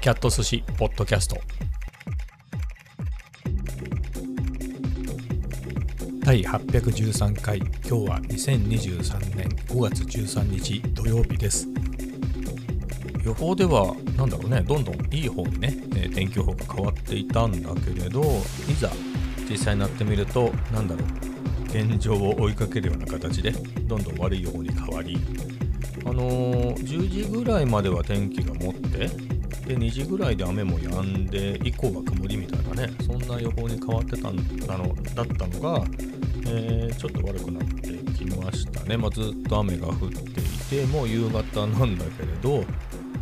キャット寿司ポッドキャスト。第813回。今日は2023年5月13日土曜日です。予報ではなんだろうね。どんどんいい方にね天気予報が変わっていたんだけれどいざ実際になってみるとなんだろう。現状を追いかけるような形でどんどん悪い予報に変わり。あのー、10時ぐらいまでは天気が持ってで2時ぐらいで雨も止んで以降は曇りみたいなねそんな予報に変わってたのだったのが、えー、ちょっと悪くなってきましたね、まあ、ずっと雨が降っていてもう夕方なんだけれど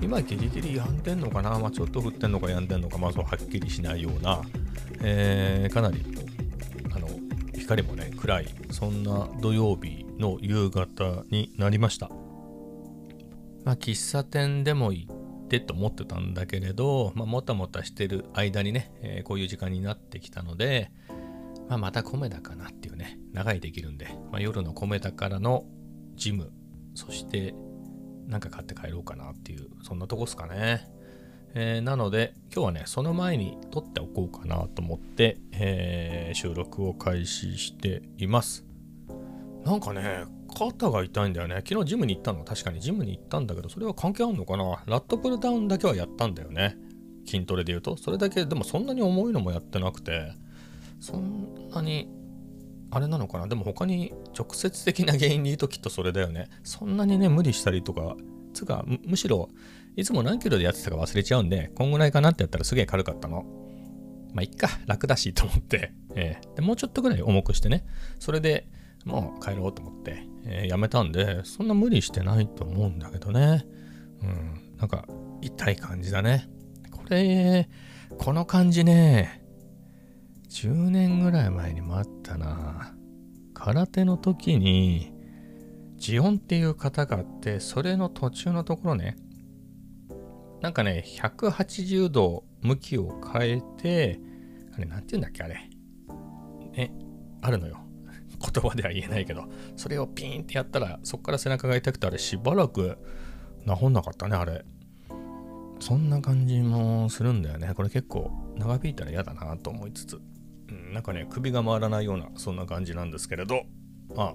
今ギリギリ止んでんのかな、まあ、ちょっと降ってんのか止んでんのか、まあ、そうはっきりしないような、えー、かなりあの光もね暗いそんな土曜日の夕方になりました。まあ喫茶店でも行てと思ってたんだけれど、まあ、もたもたしてる間にね、えー、こういう時間になってきたので、まあ、また米だかなっていうね長いできるんで、まあ、夜の米だからのジムそしてなんか買って帰ろうかなっていう、そんなとこっすかね。えー、なので、今日はね、その前に撮っておこうかなと思って、えー、収録を開始しています。なんかね、肩が痛いんだよね。昨日ジムに行ったの確かにジムに行ったんだけど、それは関係あるのかなラットプルダウンだけはやったんだよね。筋トレで言うと。それだけ、でもそんなに重いのもやってなくて、そんなにあれなのかなでも他に直接的な原因に言うときっとそれだよね。そんなにね、無理したりとか、つかむ、むしろ、いつも何キロでやってたか忘れちゃうんで、こんぐらいかなってやったらすげえ軽かったの。まあ、いっか、楽だしと思って、えー、もうちょっとぐらい重くしてね、それでもう帰ろうと思って、えー、やめたんで、そんな無理してないと思うんだけどね。うん、なんか、痛い感じだね。これ、この感じね、10年ぐらい前にもあったな。空手の時に、ジオンっていう方があって、それの途中のところね、なんかね、180度向きを変えて、あれ、なんて言うんだっけ、あれ。ね、あるのよ。言葉では言えないけど、それをピーンってやったら、そっから背中が痛くて、あれ、しばらく治んなかったね、あれ。そんな感じもするんだよね。これ結構長引いたら嫌だなと思いつつ。うん、なんかね、首が回らないような、そんな感じなんですけれど、あ、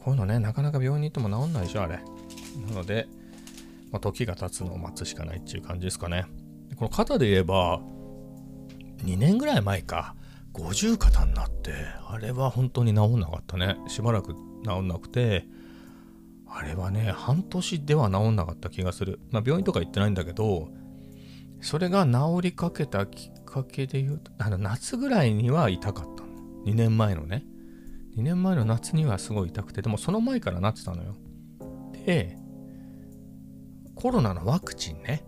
こういうのね、なかなか病院に行っても治んないでしょ、あれ。なので、まあ、時が経つのを待つしかないっていう感じですかね。この肩で言えば、2年ぐらい前か、50肩になって、あれは本当に治んなかったね。しばらく治んなくて、あれはね、半年では治んなかった気がする。まあ、病院とか行ってないんだけど、それが治りかけたきっかけで言うと、あの夏ぐらいには痛かったの。2年前のね。2年前の夏にはすごい痛くて、でもその前からなってたのよ。で、コロナのワクチンね。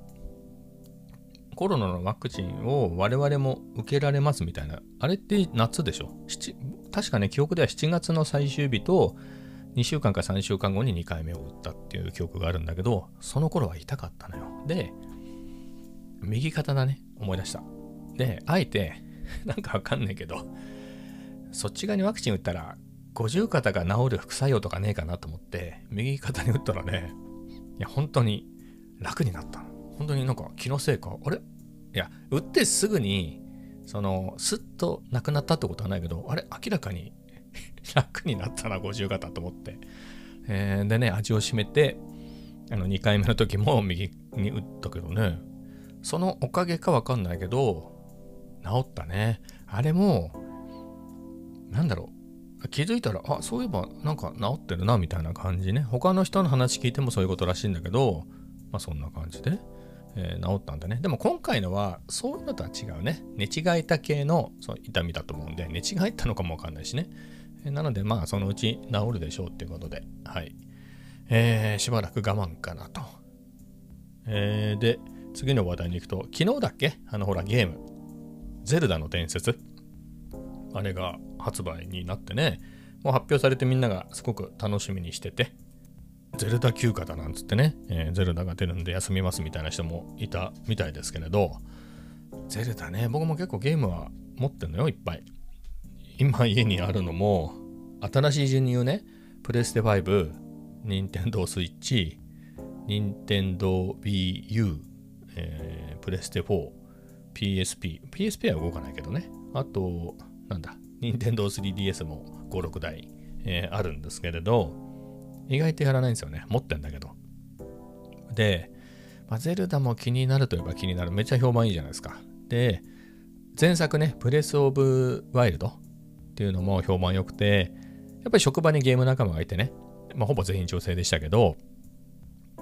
コロナのワクチンを我々も受けられますみたいな。あれって夏でしょ？確かね、記憶では7月の最終日と2週間か3週間後に2回目を打ったっていう記憶があるんだけど、その頃は痛かったのよ。で、右肩だね、思い出した。で、あえて、なんかわかんないけど、そっち側にワクチン打ったら、五十肩が治る副作用とかねえかなと思って、右肩に打ったらね、いや、本当に楽になったの。本当になんか気のせいか、あれ？いや、打ってすぐに、その、スッとなくなったってことはないけど、あれ？明らかに 楽になったな、五十肩と思って。えー、でね、味を占めて、あの、2回目の時も右に打ったけどね、そのおかげかわかんないけど、治ったね。あれも、なんだろう。気づいたら、あ、そういえばなんか治ってるな、みたいな感じね。他の人の話聞いてもそういうことらしいんだけど、まあそんな感じで、えー、治ったんだね。でも今回のは、そういうのとは違うね。寝違えた系のそう痛みだと思うんで、寝違えたのかもわかんないしね。えー、なので、まあそのうち治るでしょうっていうことで、はい。えー、しばらく我慢かなと。えー、で、次の話題に行くと、昨日だっけ？あのほらゲーム。ゼルダの伝説。あれが発売になってね、もう発表されてみんながすごく楽しみにしてて、ゼルダ休暇だなんつってね、えー、ゼルダが出るんで休みますみたいな人もいたみたいですけれど、ゼルダね、僕も結構ゲームは持ってんのよ、いっぱい。今家にあるのも、新しい順に言うね、プレステ5、ニンテンドースイッチ、ニンテンドー Wii U、えー、プレステ4、PSP、PSP は動かないけどね。あと、なんだ、Nintendo 3DS も5、6台、えー、あるんですけれど、意外とやらないんですよね。持ってんだけど。で、まあ、ゼルダも気になるといえば気になる。めっちゃ評判いいじゃないですか。で、前作ね、プレス・オブ・ワイルドっていうのも評判良くて、やっぱり職場にゲーム仲間がいてね、まあ、ほぼ全員女性でしたけど、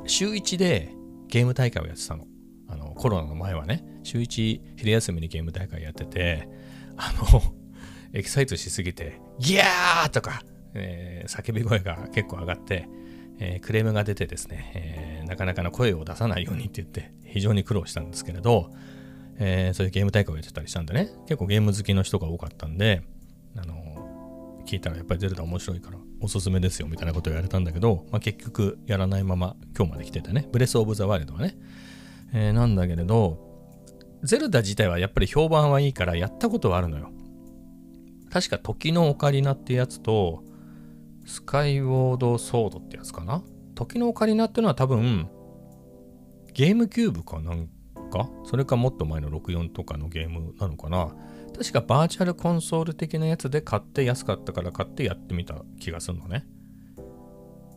週1でゲーム大会をやってたの。あの、コロナの前はね、週1昼休みにゲーム大会やってて、あの、エキサイトしすぎて、ギャーとか、えー、叫び声が結構上がって、えー、クレームが出てですね、えー、なかなかの声を出さないようにって言って非常に苦労したんですけれど、えー、そういうゲーム大会をやってたりしたんでね、結構ゲーム好きの人が多かったんで、あの聞いたらやっぱりゼルダ面白いからおすすめですよみたいなことを言われたんだけど、まあ、結局やらないまま今日まで来ててね、ブレス・オブ・ザ・ワイルドはね、えー、なんだけれど、ゼルダ自体はやっぱり評判はいいからやったことはあるのよ。確か時のオカリナってやつと、スカイウォードソードってやつかな？時のオカリナってのは多分、ゲームキューブかなんか？それかもっと前の64とかのゲームなのかな？確かバーチャルコンソール的なやつで買って安かったから買ってやってみた気がするのね。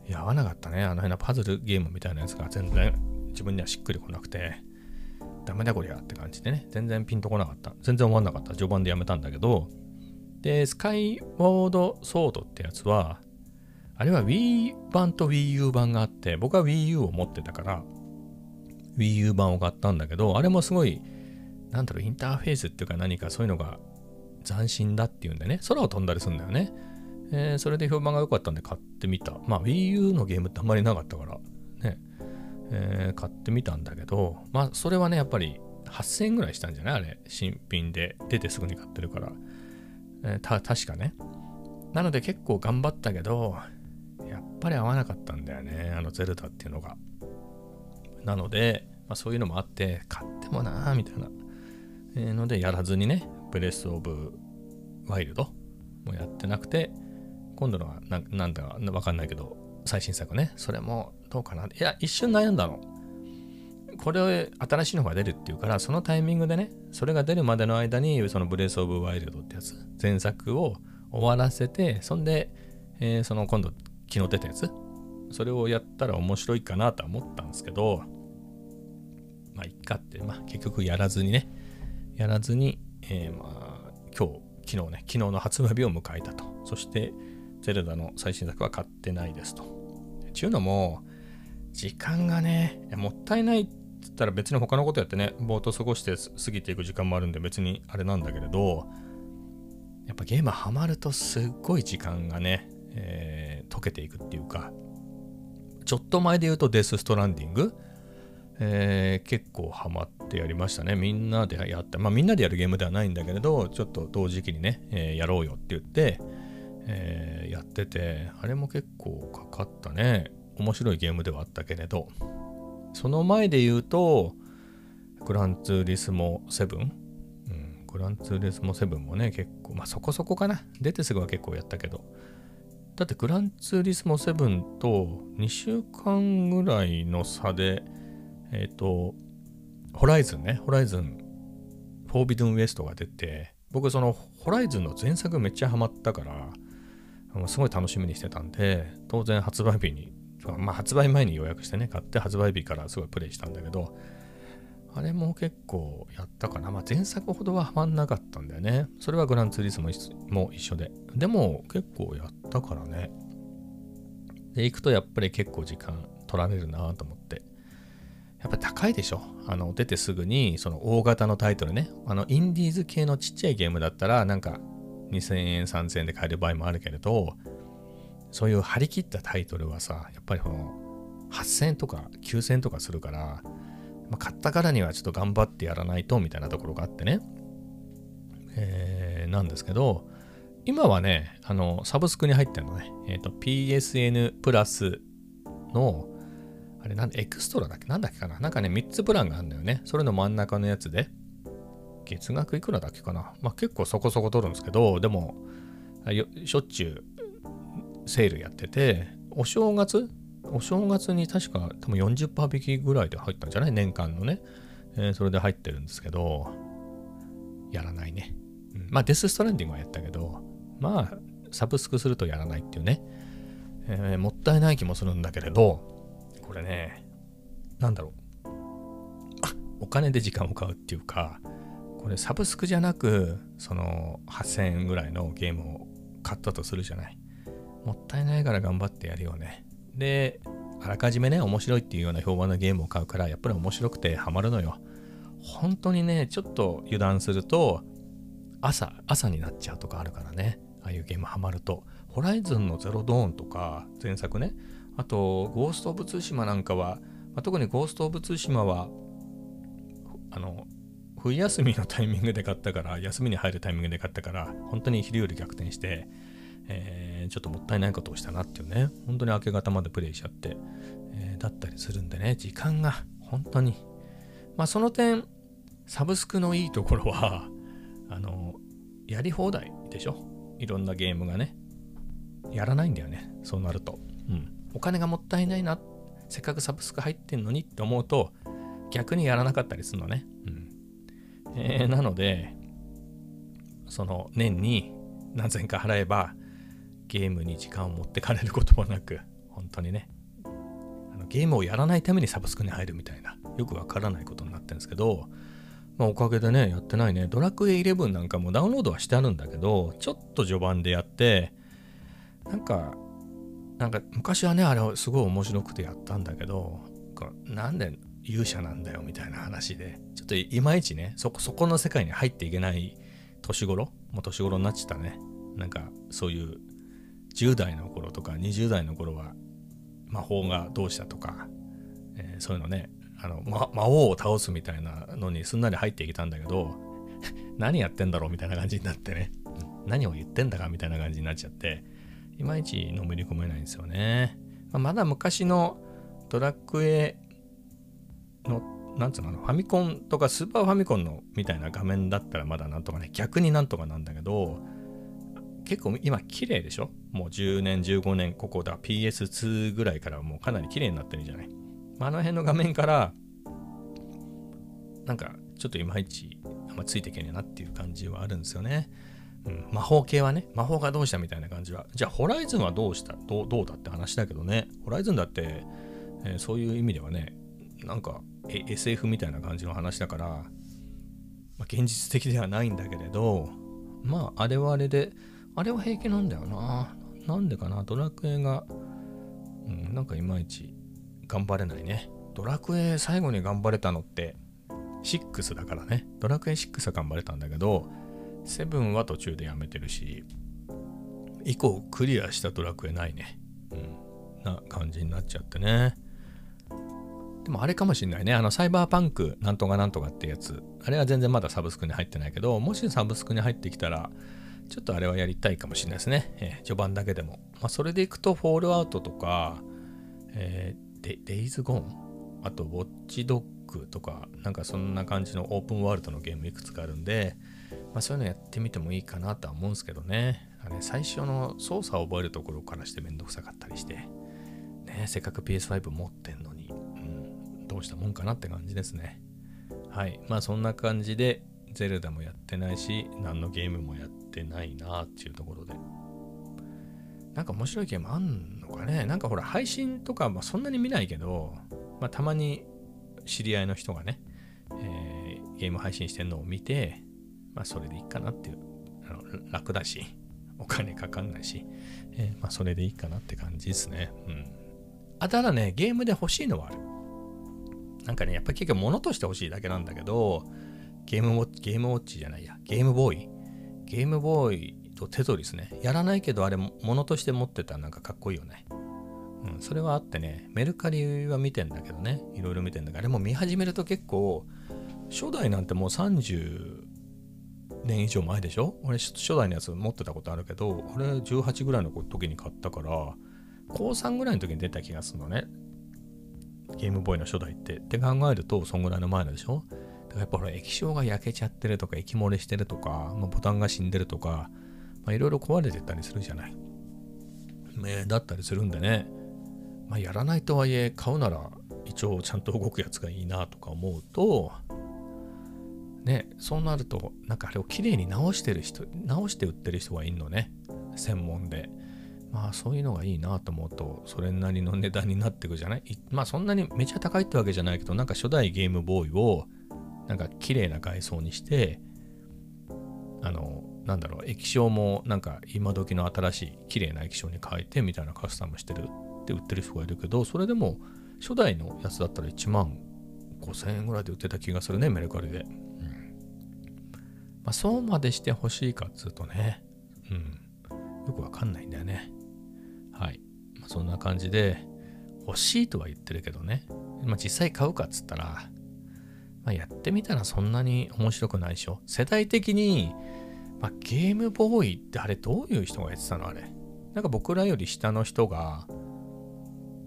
いや、合わなかったね。あの辺のパズルゲームみたいなやつが全然自分にはしっくりこなくて、ダメだこりゃって感じでね、全然ピンとこなかった。全然終わんなかった。序盤でやめたんだけど、で、スカイウォードソードってやつは、あれは Wii 版と Wii U 版があって、僕は Wii U を持ってたから、Wii U 版を買ったんだけど、あれもすごい、なんだろう、インターフェースっていうか何かそういうのが斬新だっていうんでね、空を飛んだりするんだよね。えー、それで評判が良かったんで買ってみた。まあ Wii U のゲームってあんまりなかったから、ね、えー、買ってみたんだけど、まあそれはね、やっぱり8000円ぐらいしたんじゃない？あれ、新品で出てすぐに買ってるから。えー、た、確かね。なので結構頑張ったけど、やっぱり合わなかったんだよね、あのゼルダっていうのが。なので、まあ、そういうのもあって、買ってもなーみたいな、えー、のでやらずにね、ブレス・オブ・ワイルドもやってなくて、今度のはななんだかわかんないけど、最新作ね、それもどうかな。いや、一瞬悩んだの。これ新しいのが出るっていうから、そのタイミングでね、それが出るまでの間に、そのブレス・オブ・ワイルドってやつ、前作を終わらせて、そんで、えー、その今度、昨日出たやつ、それをやったら面白いかなとは思ったんですけど、まあ、いっかって、まあ、結局やらずにね、やらずに、えー、まあ、今日、昨日ね、昨日の発売日を迎えたと。そして、ゼルダの最新作は買ってないですと。ちゅうのも、時間がね、もったいないって言ったら別に他のことやってね、ぼーっと過ごして過ぎていく時間もあるんで別にあれなんだけれど、やっぱゲームハマるとすっごい時間がね、えー、溶けていくっていうか、ちょっと前で言うとデス・ストランディング、えー、結構ハマってやりましたね。みんなでやって、まあみんなでやるゲームではないんだけれど、ちょっと同時期にね、えー、やろうよって言って、えー、やってて、あれも結構かかったね。面白いゲームではあったけれど、その前で言うと、グランツーリスモ7、うん、グランツーリスモ7もね、結構、まあそこそこかな。出てすぐは結構やったけど、だってグランツーリスモ7と2週間ぐらいの差で、えっ、ー、と、ホライズンね、ホライズン、フォービドゥンウエストが出て、僕そのホライズンの前作めっちゃハマったから、すごい楽しみにしてたんで、当然発売日に、まあ発売前に予約してね、買って発売日からすごいプレイしたんだけど、あれも結構やったかな。まあ前作ほどはハマんなかったんだよね。それはグランツーリスモも一緒で。でも結構やったからね。で、行くとやっぱり結構時間取られるなと思って。やっぱ高いでしょあの、出てすぐに、その大型のタイトルね。あの、インディーズ系のちっちゃいゲームだったら、なんか2000円、3000円で買える場合もあるけれど、そういう張り切ったタイトルはさ、やっぱりこの8000円とか9000円とかするから、まあ、買ったからにはちょっと頑張ってやらないとみたいなところがあってね。えー、なんですけど、今はね、あの、サブスクに入ってるのね。えっ、ー、と、PSN プラスの、あれなんで、エクストラだっけ？なんだっけかな？なんかね、3つプランがあるんだよね。それの真ん中のやつで、月額いくらだっけかな？まあ結構そこそこ取るんですけど、でも、しょっちゅうセールやってて、お正月お正月に確か多分40%引きぐらいで入ったんじゃない？年間のね。えー、それで入ってるんですけど、やらないね。うん、まあ、デス・ストランディングはやったけど、まあ、サブスクするとやらないっていうね、えー、もったいない気もするんだけれど、これね、なんだろう。あお金で時間を買うっていうか、これサブスクじゃなく、その8000円ぐらいのゲームを買ったとするじゃない。もったいないから頑張ってやるよね。で、あらかじめね、面白いっていうような評判のゲームを買うから、やっぱり面白くてハマるのよ。本当にね、ちょっと油断すると、朝、朝になっちゃうとかあるからね。ああいうゲームハマると。ホライズンのゼロドーンとか、前作ね。あと、ゴースト・オブ・ツーシマなんかは、まあ、特にゴースト・オブ・ツーシマは、あの、冬休みのタイミングで買ったから、休みに入るタイミングで買ったから、本当に昼より逆転して、えー、ちょっともったいないことをしたなっていうね、本当に明け方までプレイしちゃって、えー、だったりするんでね、時間が本当に。まあその点、サブスクのいいところは、あの、やり放題でしょ？いろんなゲームがね。やらないんだよね。そうなると。うん。お金がもったいないな。せっかくサブスク入ってんのにって思うと、逆にやらなかったりするのね。うん。えー、なので、その年に何千か払えば、ゲームに時間を持ってかれることもなく、本当にね、あのゲームをやらないためにサブスクに入るみたいな、よくわからないことになってるんですけど、まあ、おかげでね、やってないね。ドラクエ11なんかもダウンロードはしてあるんだけど、ちょっと序盤でやって、なんか、なんか昔はね、あれはすごい面白くてやったんだけど、なんで勇者なんだよみたいな話で、ちょっといまいちね、そこ、そこの世界に入っていけない年頃もう年頃になっちゃったね。なんか、そういう10代の頃とか20代の頃は魔法がどうしたとか、えー、そういうのねあの、ま、魔王を倒すみたいなのにすんなり入ってきたんだけど 何やってんだろうみたいな感じになってね。何を言ってんだかみたいな感じになっちゃっていまいちのめり込めないんですよね、まあ、まだ昔のドラクエのなんつうのファミコンとかスーパーファミコンのみたいな画面だったらまだなんとかね逆になんとかなんだけど結構今綺麗でしょ？もう10年、15年、ここだ PS2 ぐらいからもうかなり綺麗になってるんじゃない、まあ、あの辺の画面から、なんかちょっといまいちあんまついていけねえなっていう感じはあるんですよね。うん、魔法系はね、魔法がどうしたみたいな感じは。じゃあ、ホライズンはどうした？どうどうだって話だけどね、ホライズンだって、えー、そういう意味ではね、なんか SF みたいな感じの話だから、まあ、現実的ではないんだけれど、まあ、あれはあれで、あれは平気なんだよな。なんでかな、ドラクエが、うん、なんかいまいち頑張れないね。ドラクエ最後に頑張れたのって、6だからね。ドラクエ6は頑張れたんだけど、7は途中でやめてるし、以降クリアしたドラクエないね。うん、な感じになっちゃってね。でもあれかもしんないね。あの、サイバーパンクなんとかなんとかってやつ。あれは全然まだサブスクに入ってないけど、もしサブスクに入ってきたら、ちょっとあれはやりたいかもしれないですね。えー、序盤だけでも。まあ、それでいくと、フォールアウトとか、えー、デデイズゴーンあと、ウォッチドッグとか、なんかそんな感じのオープンワールドのゲームいくつかあるんで、まあ、そういうのやってみてもいいかなとは思うんですけどね。あれ最初の操作を覚えるところからしてめんどくさかったりして、ね、せっかく PS5 持ってんのに、うん、どうしたもんかなって感じですね。はい。まあそんな感じで、ゼルダもやってないし、何のゲームもやってないなっていうところで。なんか面白いゲームあんのかね？なんかほら、配信とか、まあ、そんなに見ないけど、まあ、たまに知り合いの人がね、えー、ゲーム配信してるのを見て、まあ、それでいいかなっていう。あの楽だし、お金かかんないし、えー、まあ、それでいいかなって感じですね。うん。あ、ただね、ゲームで欲しいのはある。なんかね、やっぱり結局物として欲しいだけなんだけど、ゲームウォッチ、ゲームウォッチじゃないや、ゲームボーイ。ゲームボーイとテトリスね。やらないけど、あれ、物として持ってたらなんかかっこいいよね。うん、それはあってね、メルカリは見てんだけどね、いろいろ見てんだけど、あれも見始めると結構、初代なんてもう30年以上前でしょ？俺、初代のやつ持ってたことあるけど、俺18ぐらいの時に買ったから、高3ぐらいの時に出た気がするのね。ゲームボーイの初代って。って考えると、そんぐらいの前のでしょ？やっぱほら液晶が焼けちゃってるとか液漏れしてるとか、まあ、ボタンが死んでるとか、いろいろ壊れてたりするじゃない。ね、だったりするんでね、まあ、やらないとはいえ買うなら一応ちゃんと動くやつがいいなとか思うと、ねそうなるとなんかあれをきれいに直してる人直して売ってる人がいんのね。専門で。まあそういうのがいいなと思うとそれなりの値段になってくじゃないまあそんなにめちゃ高いってわけじゃないけどなんか初代ゲームボーイをなんか綺麗な外装にしてあのなんだろう液晶もなんか今時の新しい綺麗な液晶に変えてみたいなカスタムしてるって売ってる人がいるけどそれでも初代のやつだったら1万5000円ぐらいで売ってた気がするねメルカリで、まあ、そうまでして欲しいかっつうとねうん。よくわかんないんだよね。はい、まあ、そんな感じで欲しいとは言ってるけどね、まあ、実際買うかっつったら、まあ、やってみたらそんなに面白くないでしょ世代的にまあ、ゲームボーイってあれどういう人がやってたの？あれ。なんか僕らより下の人が、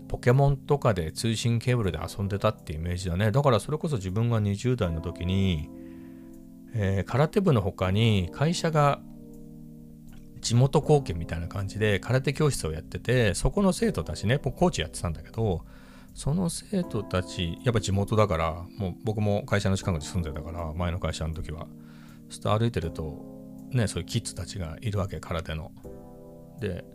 ポケモンとかで通信ケーブルで遊んでたってイメージだね。だからそれこそ自分が20代の時に、えー、空手部の他に会社が地元貢献みたいな感じで空手教室をやってて、そこの生徒たちね、僕コーチやってたんだけど、その生徒たち、やっぱ地元だから、もう僕も会社の近くに住んでたから、前の会社の時は。ちょっと歩いてると、ね、そういうキッズたちがいるわけ、空手の。で、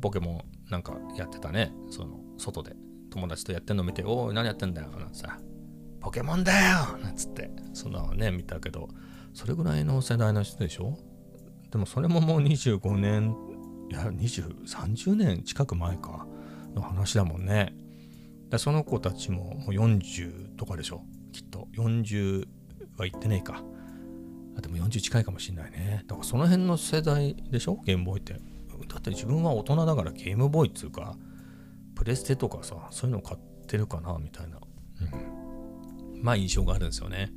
ポケモンなんかやってたね、その、外で。友達とやってんの見て、おい、何やってんだよ、なんてさ、ポケモンだよなんつって、そんなのね、見たけど、それぐらいの世代の人でしょ？でもそれももう25年、いや、20、30年近く前か、の話だもんね。でその子たちももう40とかでしょきっと。40は言ってねえか。でも40近いかもしんないね。だからその辺の世代でしょ？ゲームボーイって。だって自分は大人だからゲームボーイっつうか、プレステとかさ、そういうの買ってるかなみたいな。うん。まあ印象があるんですよね。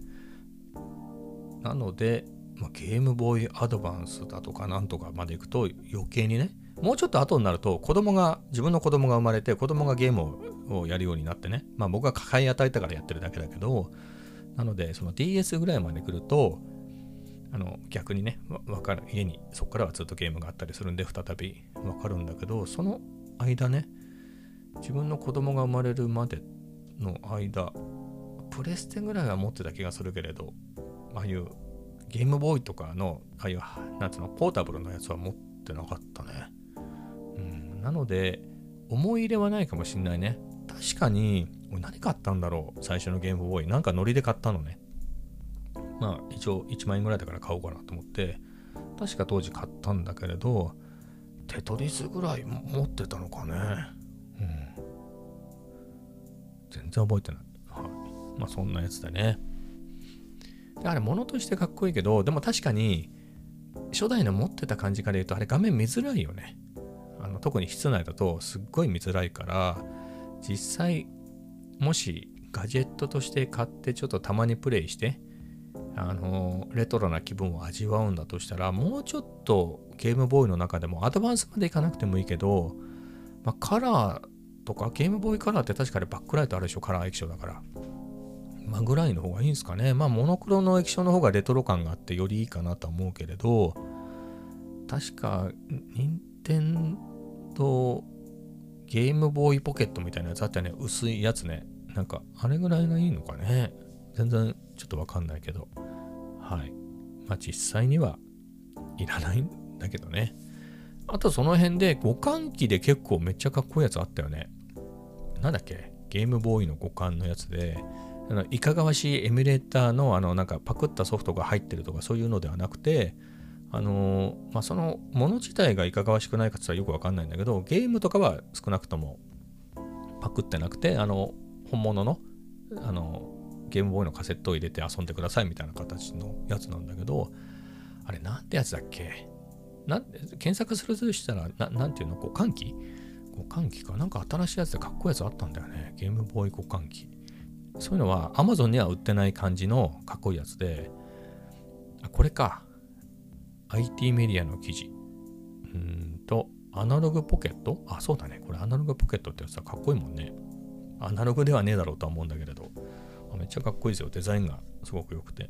なので、まあ、ゲームボーイアドバンスだとかなんとかまでいくと余計にね、もうちょっと後になると子供が、自分の子供が生まれて子供がゲームををやるようになってね、まあ僕が抱え与えたからやってるだけだけど、なのでその DS ぐらいまで来ると、あの逆にね分かる。家にそこからはずっとゲームがあったりするんで再び分かるんだけどその間ね自分の子供が生まれるまでの間プレステぐらいは持ってた気がするけれどああいうゲームボーイとかのああいうなんつうのポータブルのやつは持ってなかったね。うん。なので思い入れはないかもしんないね。確かに何買ったんだろう？最初のゲームボーイ。なんかノリで買ったのね。まあ一応1万円ぐらいだから買おうかなと思って。確か当時買ったんだけれどテトリスぐらい持ってたのかね。うん。全然覚えてない。はい。まあそんなやつでね。あれ物としてかっこいいけどでも確かに初代の持ってた感じから言うとあれ画面見づらいよね。あの特に室内だとすっごい見づらいから実際もしガジェットとして買ってちょっとたまにプレイしてあのレトロな気分を味わうんだとしたらもうちょっとゲームボーイの中でもアドバンスまでいかなくてもいいけど、まあ、カラーとかゲームボーイカラーって確かにバックライトあるでしょカラー液晶だから。まあぐらいの方がいいんですかね。まあモノクロの液晶の方がレトロ感があってよりいいかなとは思うけれど確か任天堂ゲームボーイポケットみたいなやつあったよね薄いやつねなんかあれぐらいがいいのかね全然ちょっとわかんないけど、はい。まあ実際にはいらないんだけどね。あとその辺で互換機で結構めっちゃかっこいいやつあったよね。なんだっけ？ゲームボーイの互換のやつで、あのいかがわしいエミュレーターのあのなんかパクったソフトが入ってるとかそういうのではなくて、あの、まあ、そのもの自体がいかがわしくないかって言ったらよくわかんないんだけど、ゲームとかは少なくともパクってなくて、あの、本物の、あの、ゲームボーイのカセットを入れて遊んでくださいみたいな形のやつなんだけど、あれなんてやつだっけ？なん検索するとしたら、ななんていうの？互換機？互換機か？なんか新しいやつでかっこいいやつあったんだよね。ゲームボーイ互換機。そういうのは Amazon には売ってない感じのかっこいいやつで、あ、これか。IT メディアの記事。うんと、アナログポケット？あ、そうだね。これアナログポケットってやつはかっこいいもんね。アナログではねえだろうとは思うんだけれど。めっちゃかっこいいですよ。デザインがすごく良くて。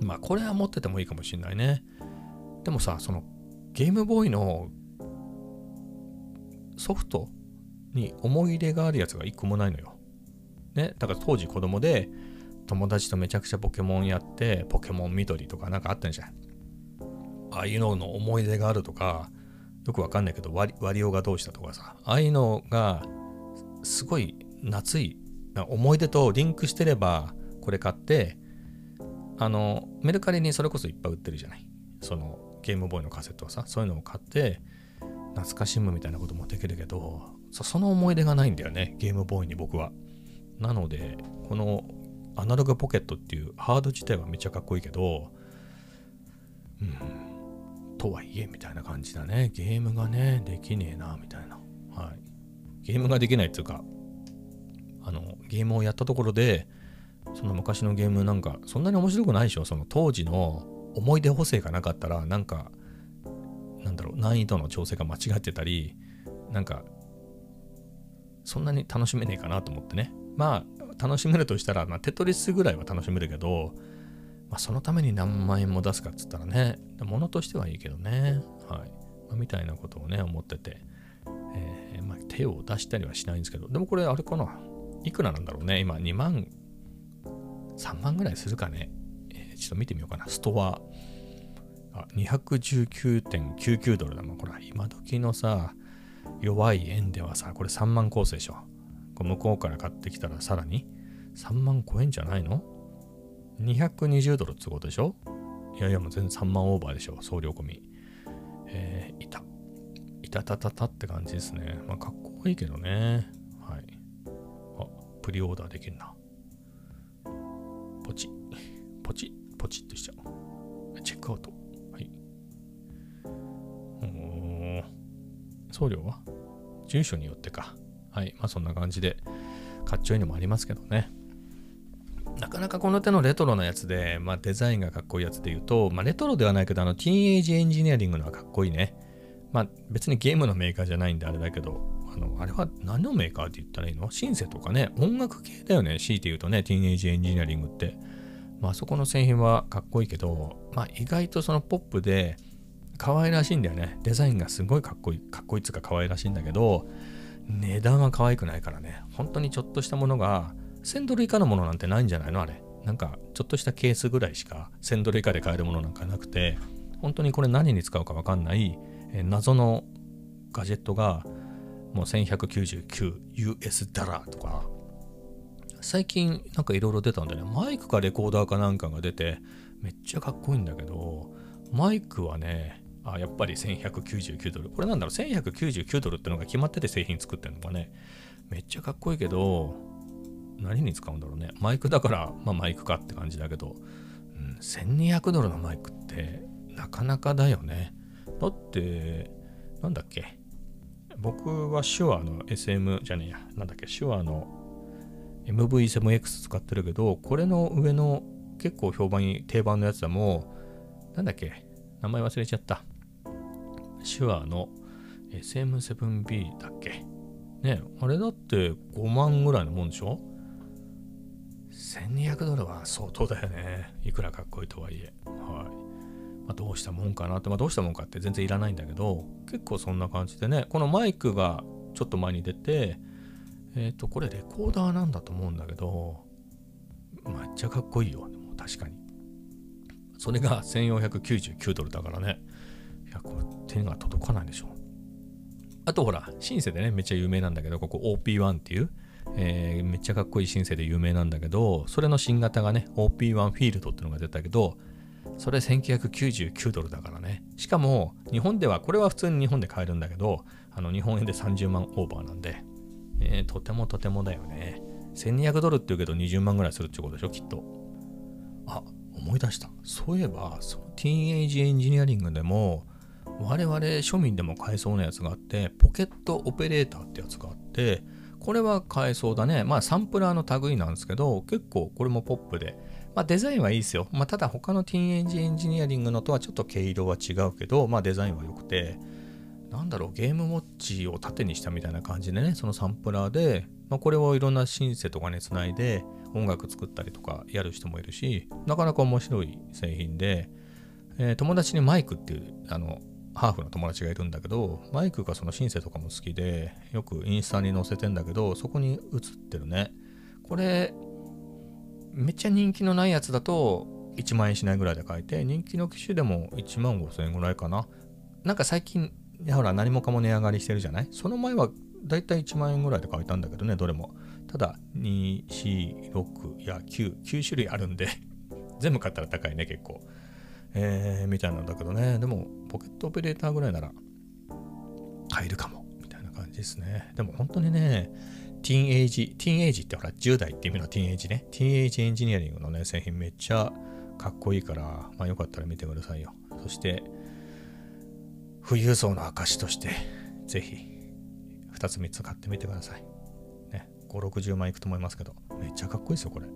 まあ、これは持っててもいいかもしんないね。でもさ、そのゲームボーイのソフトに思い入れがあるやつが一個もないのよ。ね、だから当時子供で、友達とめちゃくちゃポケモンやってポケモン緑とかなんかあったんじゃんああいうのの思い出があるとかよくわかんないけど割りオがどうしたとかさああいうのがすごい夏い思い出とリンクしてればこれ買ってあのメルカリにそれこそいっぱい売ってるじゃない？そのゲームボーイのカセットはさそういうのを買って懐かしむみたいなこともできるけどその思い出がないんだよねゲームボーイに僕は。なのでこのアナログポケットっていうハード自体はめっちゃかっこいいけどうん。とはいえみたいな感じだね。ゲームがねできねえなみたいな。はい。ゲームができないっていうかあのゲームをやったところでその昔のゲームなんかそんなに面白くないでしょ。その当時の思い出補正がなかったらなんかなんだろう難易度の調整が間違ってたりなんかそんなに楽しめねえかなと思ってね。まあ楽しめるとしたら、まあ、テトリスぐらいは楽しめるけど、まあ、そのために何万円も出すかっつったらね物としてはいいけどね。はい、まあ、みたいなことをね思ってて、えー、まあ、手を出したりはしないんですけど。でもこれあれかな。いくらなんだろうね。今2万3万ぐらいするかね、えー、ちょっと見てみようかな。ストア。あ219.99ドルだ。もん。ほら、今時のさ、弱い円ではさ、これ3万コースでしょ。こ向こうから買ってきたらさらに3万超えんじゃないの？?220 ドルってことでしょ？いやいや、もう全然3万オーバーでしょ。送料込み。えー、いた。いたたたたって感じですね。まあ、かっこいいけどね。はい。あ、プリオーダーできるな。ポチ。ポチ。ポチっとしちゃう。チェックアウト。はい。お送料は？住所によってか。はい。まあそんな感じで、かっちょいいのもありますけどね。なかなかこの手のレトロなやつで、まあデザインがかっこいいやつで言うと、まあレトロではないけど、あの、 Teenage Engineering のはかっこいいね。まあ別にゲームのメーカーじゃないんであれだけど、あの、あれは何のメーカーって言ったらいいの？シンセとかね、音楽系だよね。強いて言うとね、 Teenage Engineering って。まあそこの製品はかっこいいけど、まあ意外とそのポップで、可愛らしいんだよね。デザインがすごいかっこいい。かっこいいっつうか可愛らしいんだけど、値段は可愛くないからね。本当にちょっとしたものが、1000ドル以下のものなんてないんじゃないの？あれ。なんか、ちょっとしたケースぐらいしか1000ドル以下で買えるものなんかなくて、本当にこれ何に使うかわかんない、え謎のガジェットが、もう 1199US ダラーとか、最近なんかいろいろ出たんだよね。マイクかレコーダーかなんかが出て、めっちゃかっこいいんだけど、マイクはね、あやっぱり1199ドル。これなんだろう、1199ドルってのが決まってて製品作ってるのがね、めっちゃかっこいいけど、何に使うんだろうね。マイクだから、まあマイクかって感じだけど、うん、1200ドルのマイクってなかなかだよね。だって、なんだっけ。僕は手話の SM じゃねえや。なんだっけ、手話の MV7X 使ってるけど、これの上の結構評判に定番のやつでも、なんだっけ名前忘れちゃった。手話の SM7B だっけねあれだって5万ぐらいのもんでしょ ?1200 ドルは相当だよね。いくらかっこいいとはいえ。はい。まあ、どうしたもんかなって、まあ、どうしたもんかって全然いらないんだけど、結構そんな感じでね、このマイクがちょっと前に出て、えっ、ー、と、これレコーダーなんだと思うんだけど、めっちゃかっこいいよ。でも確かに。それが1499ドルだからね。いや、これ手が届かないでしょ。あとほら、シンセでね、めっちゃ有名なんだけど、ここ OP1 っていう、えー、めっちゃかっこいいシンセで有名なんだけど、それの新型がね、OP1 フィールドってのが出たけど、それ1999ドルだからね。しかも、日本では、これは普通に日本で買えるんだけど、あの日本円で30万オーバーなんで、えー、とてもとてもだよね。1200ドルって言うけど20万ぐらいするってことでしょ、きっと。あ、思い出した。そういえば、その Teenage Engineering でも、我々庶民でも買えそうなやつがあって、 Pocket Operator ってやつがあって、これは買えそうだね。まあサンプラーの類なんですけど、結構これもポップで、まあデザインはいいですよ。まあただ他の Teenage Engineering のとはちょっと毛色は違うけど、まあデザインは良くて、なんだろう、ゲームウォッチを縦にしたみたいな感じでね、そのサンプラーで、まあ、これをいろんなシンセとかにつないで音楽作ったりとかやる人もいるし、なかなか面白い製品で、えー、友達にマイクっていう、あの、ハーフの友達がいるんだけど、マイクがそのシンセとかも好きで、よくインスタに載せてんだけど、そこに映ってるね。これ、めっちゃ人気のないやつだと1万円しないぐらいで買えて、人気の機種でも1万5千円ぐらいかな。なんか最近、ほら何もかも値上がりしてるじゃない？その前はだいたい1万円ぐらいで買えたんだけどね、どれも。ただ、2、4、6や9、9種類あるんで 全部買ったら高いね、結構。えー、みたいなんだけどね。でも、ポケットオペレーターぐらいなら買えるかも、みたいな感じですね。でも本当にね、ティーンエイジ、ティーンエイジってほら、10代って意味のティーンエイジね。ティーンエイジエンジニアリングのね、製品めっちゃかっこいいから、まあよかったら見てくださいよ。そして、富裕層の証として、ぜひ、2つ3つ買ってみてください。ね、5、60万いくと思いますけど、めっちゃかっこいいですよ、これ。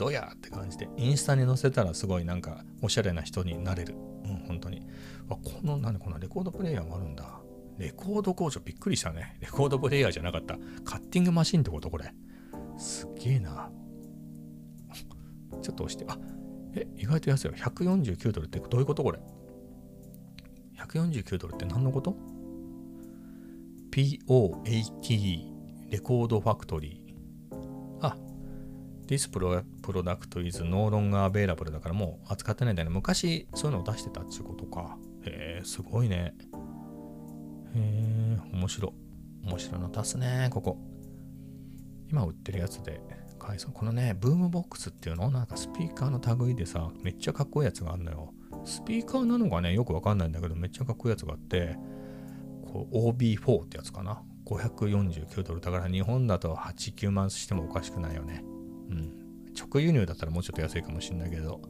どやって感じで、インスタに載せたらすごいなんか、おしゃれな人になれる。うん、本当に。あ、この、何このレコードプレイヤーもあるんだ。レコード工場びっくりしたね。レコードプレイヤーじゃなかった。カッティングマシンってことこれ。すげえな。ちょっと押して。あ、え、意外と安いよ。149ドルってどういうことこれ ?149 ドルって何のこと ?POAT レコードファクトリー。This product is no longer available だからもう扱ってないんだよね。昔そういうのを出してたってことか。へえ、すごいね。へえ、面白。面白いの足すね、ここ。今売ってるやつで買いそう。このね、ブームボックスっていうの？なんかスピーカーの類でさ、めっちゃかっこいいやつがあるのよ。スピーカーなのかね、よくわかんないんだけど、めっちゃかっこいいやつがあって、こう OB4 ってやつかな？549ドル。だから日本だと8、9万してもおかしくないよね。うん。直輸入だったらもうちょっと安いかもしんないけど、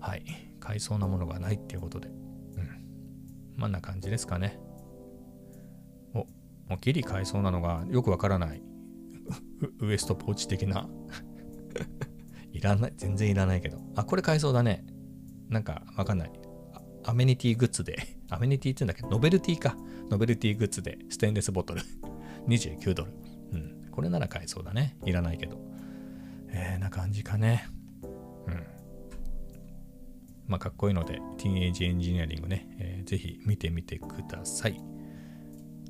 はい。買いそうなものがないっていうことで。うん。まんな感じですかね。おもうギリ買えそうなのがよくわからないウエストポーチ的な いらない、全然いらないけど。あ、これ買えそうだね。なんかわかんない。アメニティグッズで、アメニティって言うんだけ？ど、ノベルティか。ノベルティグッズで、ステンレスボトル。29ドル。うん。これなら買えそうだね。いらないけど。えー、な感じかね。うん。まあ、かっこいいので、ティーンエイジエンジニアリングね、えー、ぜひ見てみてください。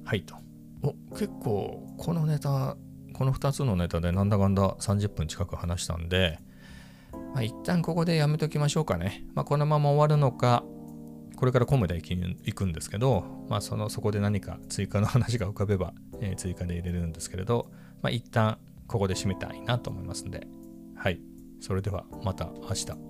はいと。お結構このネタこの2つのネタでなんだかんだ30分近く話したんで、まあ、一旦ここでやめときましょうかね。まあ、このまま終わるのか、これからコムで行くんですけど、まあ、そのそこで何か追加の話が浮かべば、えー、追加で入れるんですけれど、まあ、一旦ここで締めたいなと思いますんで、はい。それではまた明日。